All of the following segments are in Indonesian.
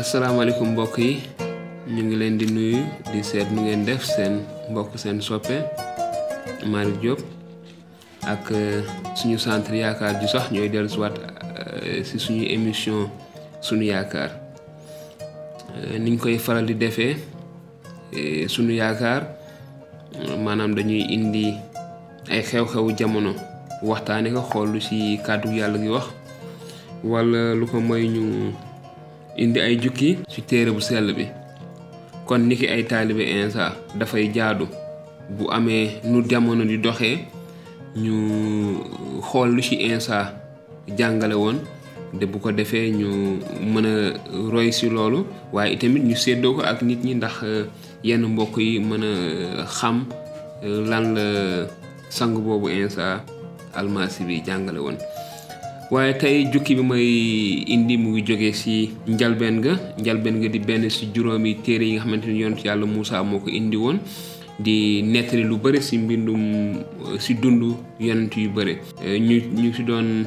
asalaamaaleykum mbokk yi. Ñu ngi leen di nuyu di seet nu ngeen def seen mbokk seen soppe Malick Diop. Ak suñu centre yaakaar ju sax ñooy dellu siwaat si suñu émission suñu yaakaar. Niñ koy faral di defee suñu yaakaar maanaam dañuy indi ay xew-xewu jamono waxtaane ko xool lu ci kàddu yàlla gi wax wala lu ko mooy ñu indi ay jukki ci téere bu sell bi. Kon niki ay taalibe insa dafay jaadu bu amee nu jamono di doxee ñu xool lu ci insa jàngale woon de bu ko defee ñu mën a roy ci loolu waaye itamit ñu séddoo ko ak nit ñi ndax yenn mbokk yi mën a xam lan la sang boobu insa almasi bi jàngale waaye tey jukki bi may indi mu ngi jóge ci njalbeen ga. Njalbeen ga di benn ci juróomi téere yi nga xamante ni yonent yàlla Moussa moo ko indi woon. Di nettali lu bëri ci mbindum ci dund yonent yu bëri ñu ñu ci doon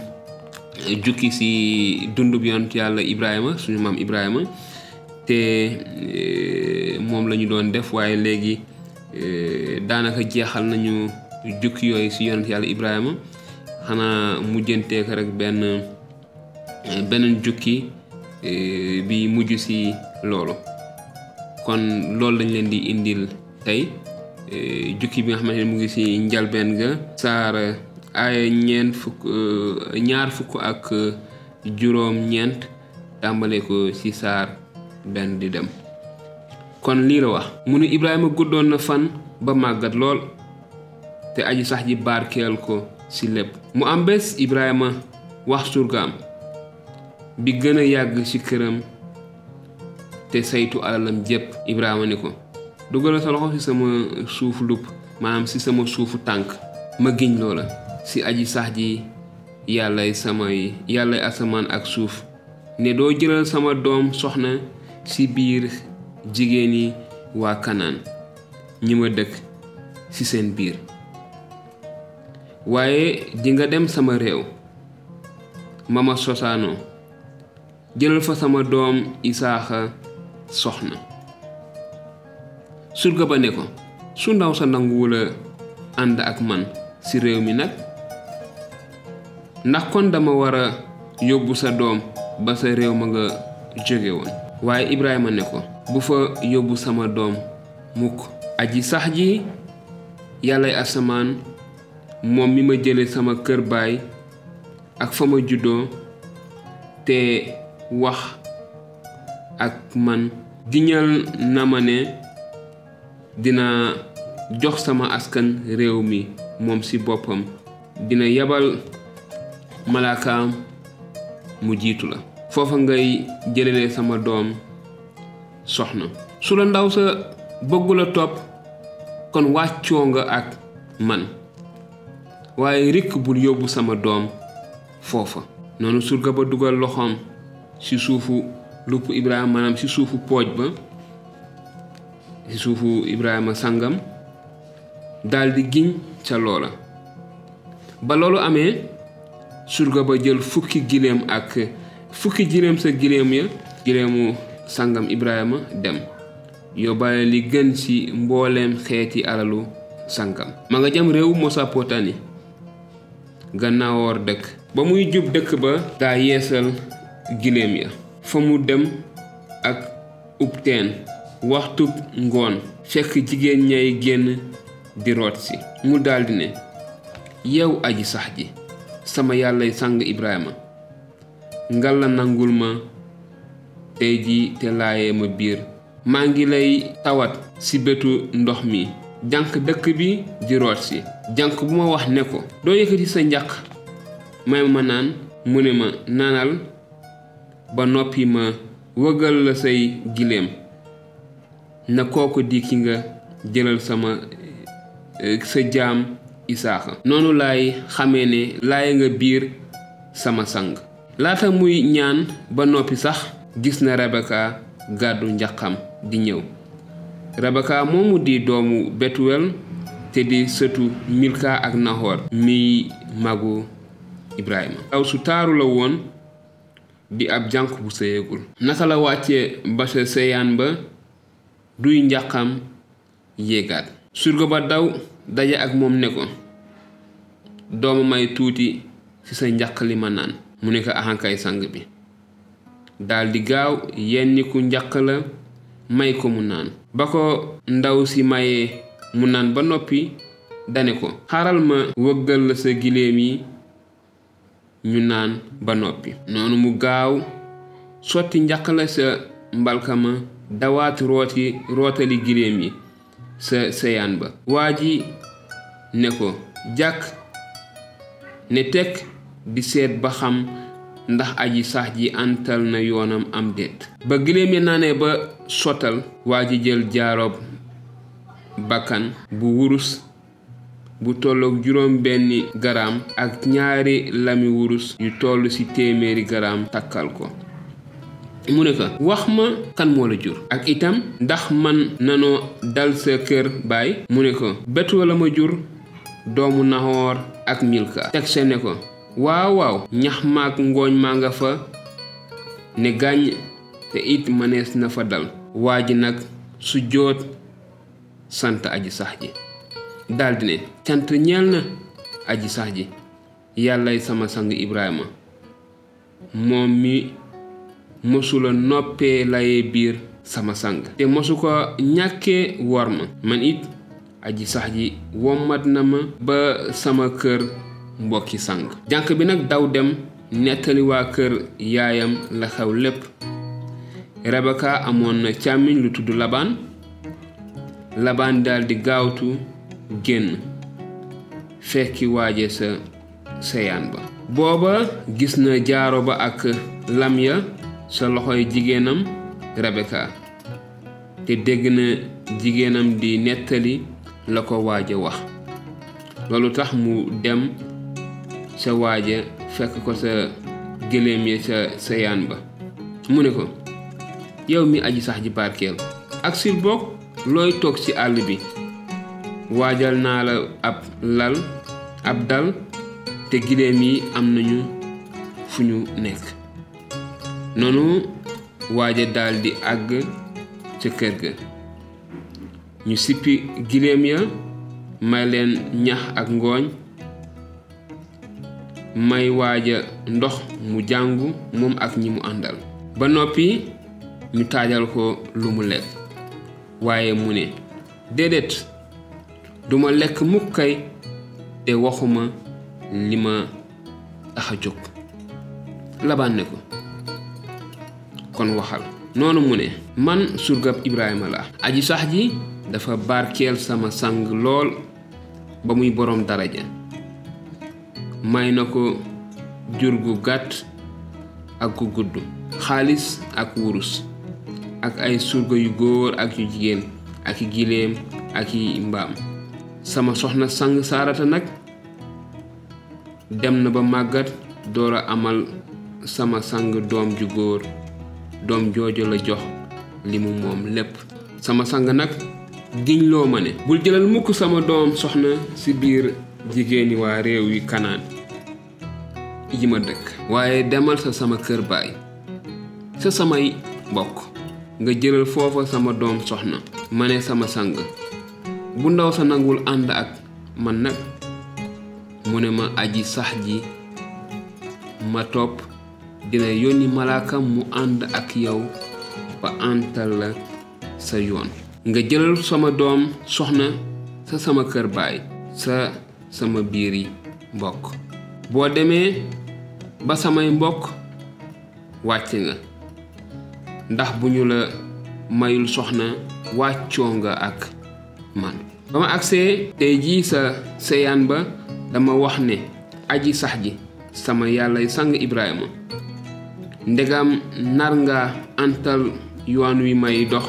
jukki ci dundub yonent yàlla Ibrahima suñu maam Ibrahima. Te moom la ñu doon def waaye léegi daanaka jeexal nañu jukki yooyu ci yonent yàlla Ibrahima xanaa mujjanteek rek benn beneen jukki bi mujj ci loolu. Kon loolu lañ leen di indil tey. Jukki bi nga xamante mu ngi ci njalbeen ga. Saar aaya ñeent fukk ñaar fukk ak juróom ñeent tàmbale ko ci saar benn di dem. Kon lii la wax. Mu ne Ibrahima guddoon na fan ba màggat lool te aji sax ji barkeel ko ci lépp mu am bés Ibrahima wax surgaam bi gën a yàgg ci këram te saytu alalam jépp Ibrahima ni ko sa loxo ci sama suuf lupp maanaam ci sama suufu tànk ma giñ loola ci aji sax ji yàllay samay yàllay asamaan ak suuf. Ne doo jëlal sama doom soxna ci biir jigéen yi waa Kanaan dëkk ci seen biir waaye dinga dem sama réew ma ma sosaanoo jëlal fa sama doom isaaxa soxna. Surga ba ne ko su ndaw sa nanguwula ànd ak man ci réew mi nag? Ndax kon dama war a sa doom ba sa réew ma nga jóge woon. Waaye Ibrahima ne ko bu fa yóbbu sama doom mukk. Aji sax ji yàllay asamaan moom mi ma jële sama kër baay ak fa ma juddoo te wax ak man. giñal na ma ne dina jox sama askan réew mi moom ci boppam. dina yabal malaakaam mu jiitu la. foofa ngay sama doom soxna. su la ndaw sa bëggula topp kon wàccoo nga ak man waaye rikk bul yóbbu sama doom foofa. Noonu surga ba dugal loxoom ci suufu lupp Ibrahima maanaam ci suufu pooj ba ci suufu Ibrahima sangam daldi giñ ca loola. Ba loolu amee surga ba jël fukki giléem ak fukki giléem sa giléem ya giléemu sangam Ibrahima dem yóbbaale li gën ci mbooleem xeeti alalu sangam. Ma nga jëm réew Mosapotami gannaawoor dëkk ba muy jub dëkk ba daa yeesal giléem ya. Fa mu dem ak ub teen. Waxtub ngoon fekk jigéen ñay génn di root si. Mu ne yow aji sax ji sama yàllay sang Ibrahima ngalla nangul ma tey ji te laayee ma biir. Maa ngi lay tawat ci bëtu ndox jànq dëkk bi di root si. Jànq bu ma wax ne ko doo yëkkati sa njaq? May ma naan mu ne ma naanal ba noppi ma wëggal la say giléem na kooku di ki nga jëlal sama sa jaam isaaxa. Noonu laay xamee ne laay nga biir sama sang. Laata muy ñaan ba noppi sax gis na Rebeka gàddu njaqam di ñëw Rebeka moomu di doomu Betuwel te di Milka ak Nahor mi magu Ibrahima. Aw su taaru la woon di ab jànq bu sëyegul naka la wàccee ba ba duy surga ba daw daje ak moom ne ko dooma may tuuti ci sa njaq li mu ne ko axankay sang bi. Njaq la may ko mu naan. Ba ko ndaw si mayee mu naan ba noppi dane ko xaaral ma wëggal la sa yi ñu naan ba noppi. Noonu mu gaaw sotti sa mbalkama dawaat rooti rootali giléem yi sa seyaan ba. Waa ji ne ko jàkk ne di seet ba xam ndax aji sax ji antal na yoonam am déet. Ba ya naanee ba sottal waa ji jël jaaroob bakkan bu wurus bu tolloog juróom benni garaam ak ñaari lami wurus yu toll ci téeméeri garaam takkal ko. Mu ne wax ma kan moo la jur? Ak itam ndax man nanoo dal sa kër baay? Mu ne ko betu la ma jur doomu naxoor ak milka. Teg se ne ko waaw waaw ñax maak ngooñ maa nga fa ne gàññ te it mënees na fa dal. Waa ji nag su joot sant aji sax ji. Daldi ne cant na aji sax ji. Yàllay sama sang ibrahima. Moom mi mosula noppee laye biir sama sang. Te mosu ko ñàkkee wor ma. Man it aji sax ji wommat na ma ba sama kër mbokki sang. Jànq bi nag daw dem nettali waa kër yaayam la xew lépp rebeka amoon na càmmiñ lu tudd labaan labaan daldi gaawtu génn fekki waaje sa seyaan ba. Booba gis na jaaro ba ak lam ya sa loxoy jigéenam rebeka te dégg na jigéenam di nettali la ko waaje wax. Loolu tax mu dem sa waaja fekk ko sa ya sa seyaan ba. Mu ne ko yow mi aji sax ji barkeel. Ak sil boog looy toog ci àll bi. Waajal naa la ab lal ab dal te giléem yi am nañu fu ñu nekk. Noonu waaja daldi àgg ca kër ga. Ñu sippi giléem ya may leen ñax ak ngooñ may waaja ndox mu jàngu moom ak ñi mu ba noppi ñu taajal ko lu mu lekk. Waaye mu ne déedéet duma lekk mukk kay. Te waxuma li ma tax a jóg. Labaan ne ko kon waxal. Noonu mu ne man surgab ibrahima la. Aji sax ji dafa barkeel sama sang lool ba muy boroom daraja. May na ko jur gu gàtt ak gu gudd xaalis ak wurus ak ay surga yu góor ak yu jigéen ak ak sama soxna sang saarata nag dem na ba màggat door amal sama sang doom ju góor. Doom joojo la jox li mu moom sama sang nag giñ loo ma ne bul jëlal mukk sama doom soxna ci biir jigéeni waa réew yi kanaan yi ma dëkk. Demal sa sama kër baay sa samay mbokk nga jëlal foofa sama doom soxna ma ne sama sang. Bu ndaw sa nangul ànd ak man nag mu ma aji sax ji ma topp dina yónni malaakam mu ànd ak yow ba antal la sa yoon. Nga jëlal sama doom soxna sa sama kër baay sa sama biiri mbokk. Boo demee ba samay mbokk wàcc nga ndax bu ñu la mayul soxna wàccoo nga ak man. Ba ma agsee tey jii sa seyaan ba dama wax ne aji sax ji sama yàlla sang ibrahima ndegam nar nga antal yoon wi may dox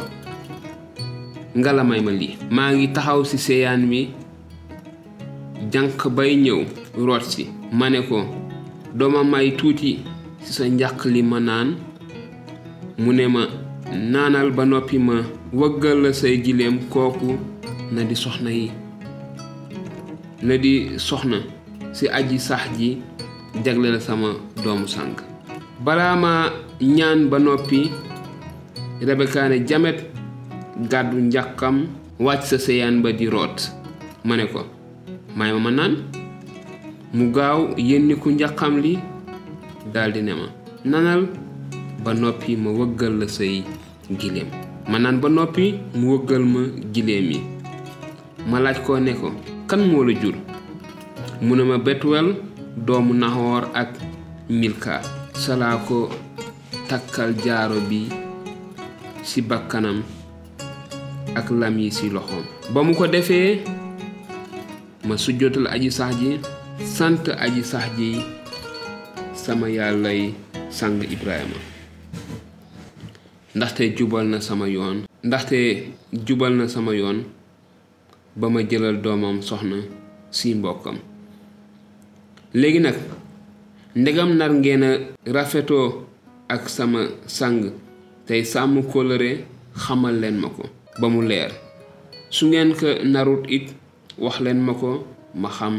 nga la may ma lii. Maa ngi taxaw ci seyaan wi jànq bay ñëw root si. Ma ne ko dooma may tuuti ci sa njàq li ma naan mu ne ma naanal ba noppi ma wëggal la say giléem kooku na di soxna yi. Na di soxna ci aji sax ji jagle la sama doomu sàng. Balaa ma ñaan ba noppi Rebeka ne jamet gàddu njàqam wàcc sa seyaan ba di root. Ma ne ko may ma ma naan? Mu gaaw njàqam li daldi ne ma nanal ba noppi ma wëggal la say giléem ma naan ba noppi mu wëggal ma giléem yi. Ma laaj ko ne ko kan moo la jur? Mu ne ma betuwel doomu naxoor ak milka. Salaa ko takkal jaaro bi ci bakkanam ak lam yi ci loxoom. Ba mu ko defee ma sujjotal aji sax ji aji sax ji sama yàllay sang Ibrahima ndaxte jubal na sama yoon. ndaxte jubal na sama yoon ba ma jëlal doomam soxna si mbokkam. léegi nag ndegam nar ngeen a rafetoo ak sama sang tey sàmm kóllëre xamal leen ma ko ba mu leer. su ngeen ko narut it wax leen ma ko ma xam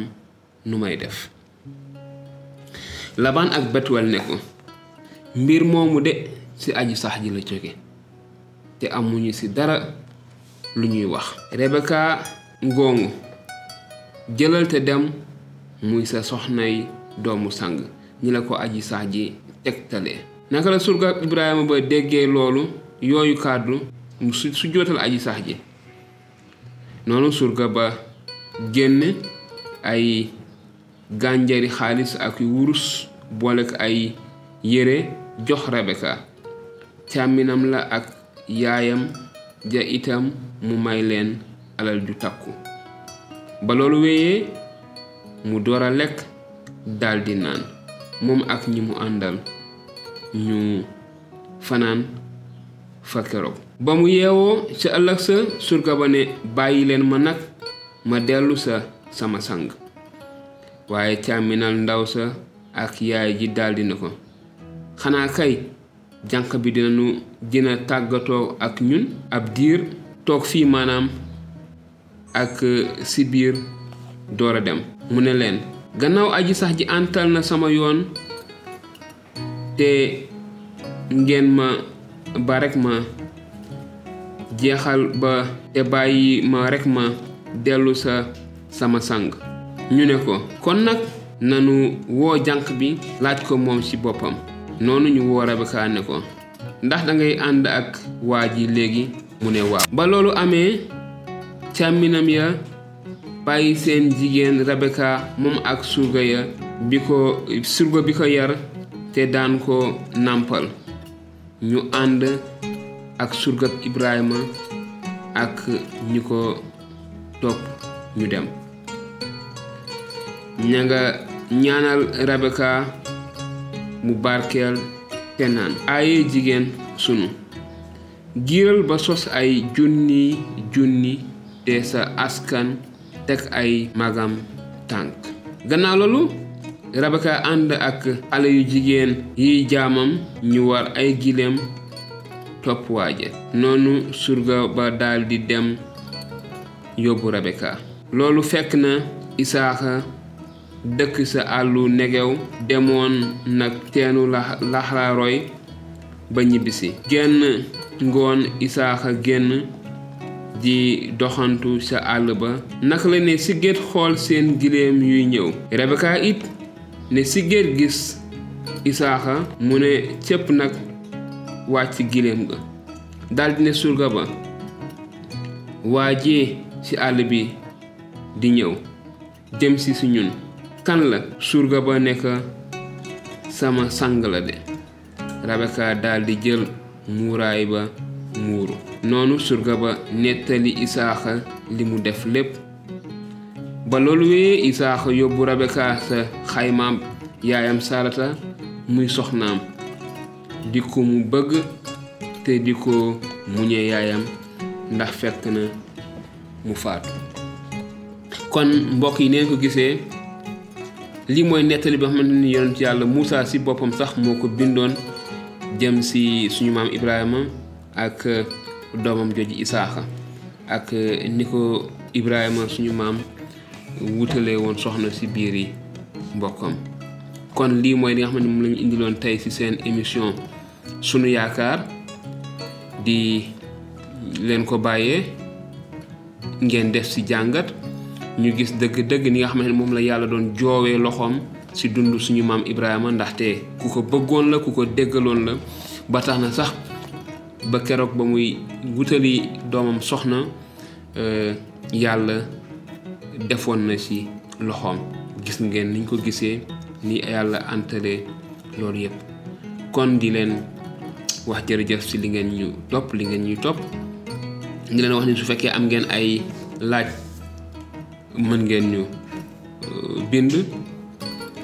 nu may def. Labaan ak betuwel ne ko mbir moomu de ci aji sax ji la jóge. Te amuñu ci dara lu ñuy wax. Rebeka ngoongu jëlal te dem muy sa soxnay doomu sang. Ñi la ko aji sax ji tegtalee naka la surga ibrahima ba déggee loolu yooyu kàddu su su jootal aji sax ji. Noonu surga ba génn ay gànjari xaalis ak wurus boole ko ay yére jox rebeka càmminam la ak yaayam ja itam mu may leen alal ju takku. Ba loolu wéyee mu door a lekk daldi naan. Moom ak ñi mu àndal ñu fanaan fa keroog. Ba mu yeewoo ca ëllëg sa surga ba ne bàyyi leen ma nag ma dellu sa sama sang. Waaye càmminal ndaw sa ak yaay ji daldi na ko xanaa kay jànq bi dinañu dina tàggatoo ak ñun ab diir toog fii maanaam ak si biir door a dem. Mu ne leen gannaaw aji sax ji antal na sama yoon te ngeen ma ba rekk ma jeexal ba te bàyyi ma rekk ma dellu sa sama sang. Ñu ne ko kon nag nanu woo jànq bi laaj ko moom ci boppam noonu ñu woo Rebeka ne ko. Ndax dangay ànd ak waa ji léegi? Mu ne waaw. Ba loolu amee càmminam ya bàyyi seen jigéen Rebeka moom ak surga ya bi ko surga bi ko yar te daan ko nàmpal. Ñu ànd ak surgab Ibrahima ak ñi ko topp ñu dem. Ña ñaanal Rebeka mu barkeel te naan aaye jigéen sunu. Giiral ba sos ay junni junni te sa askan teg ay magam tànk. Gannaaw loolu Rebeka ànd ak xale yu jigéen yiy jaamam ñu war ay gileem topp waaje noonu surga ba daldi dem yóbbu Rebeka loolu fekk na Isaaxa dëkk sa àllu negew demoon nag teenu laxlaaroy ba ñibbisi. Genn ngoon Isaaxa génn di doxantu sa àll ba. Naka la ne sigget xool seen giléem yuy ñëw. Rebeka it ne sigget gis Isaaxa mu ne cëpp nag wàcc giléem ga. Daldi ne surga ba waa jee ci àll bi di ñëw jëm si si ñun. Kan la? Surga ba nekk sama sang la de. Rabeka daldi jël muuraay ba muuru. Noonu surga ba nettali Isaaxa li mu def lépp. Ba loolu wéyee Isaaxa yóbbu Rabeka sa xaymaam yaayam Sarata muy soxnaam. Di ko mu bëgg te di ko muñe yaayam ndax fekk na mu faatu. Kon mbokk yi neen ko gisee lii mooy nettali nga xamante ni yonent yàlla Muusa ci boppam sax moo ko bindoon jëm ci suñu maam Ibrahima ak doomam jooju Isaaxa ak ni ko Ibrahima suñu maam wutale woon soxna ci biir yi mbokkam. Kon lii mooy li nga xam ne moom la ñu indiloon tey ci seen émission sunu yaakaar. Di leen ko bàyyee ngeen def ci jàngat ñu gis dëgg-dëgg ni nga xam ne moom la yàlla doon joowee loxoom ci dund suñu maam Ibrahima ndaxte ku ko bëggoon la ku ko déggaloon la. Ba tax na sax ba keroog ba muy wutali doomam soxna yàlla defoon na ci loxoom. Gis ngeen niñ ko gisee ni yàlla antale loolu yëpp kon di leen wax jërëjëf ci li ngeen ñu topp li ngeen ñuy topp. Ngi leen wax ni su fekkee am ngeen ay laaj mën ngeen ñu bind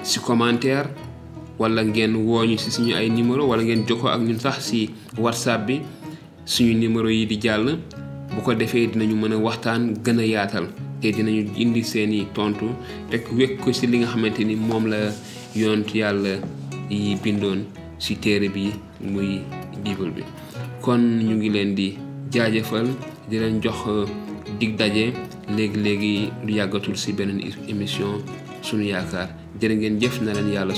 ci commentaire wala ngeen wooñu ci suñu ay numéro wala ngeen jokkoo ak ñun sax ci whatsapp bi suñu numéro yi di jàll. Bu ko defee dinañu mën a waxtaan gën a yaatal te dinañu indi seeni tontu rek wekk ko ci li nga xamante ni moom la yont yàlla yi bindoon ci téere bi muy bible bi. Kon ñu ngi leen di jaajëfal di leen jox dig daje léegi léegi lu yàggatul ci beneen émission sunu yaakaar. Jërë ngeen jëf na leen yàlla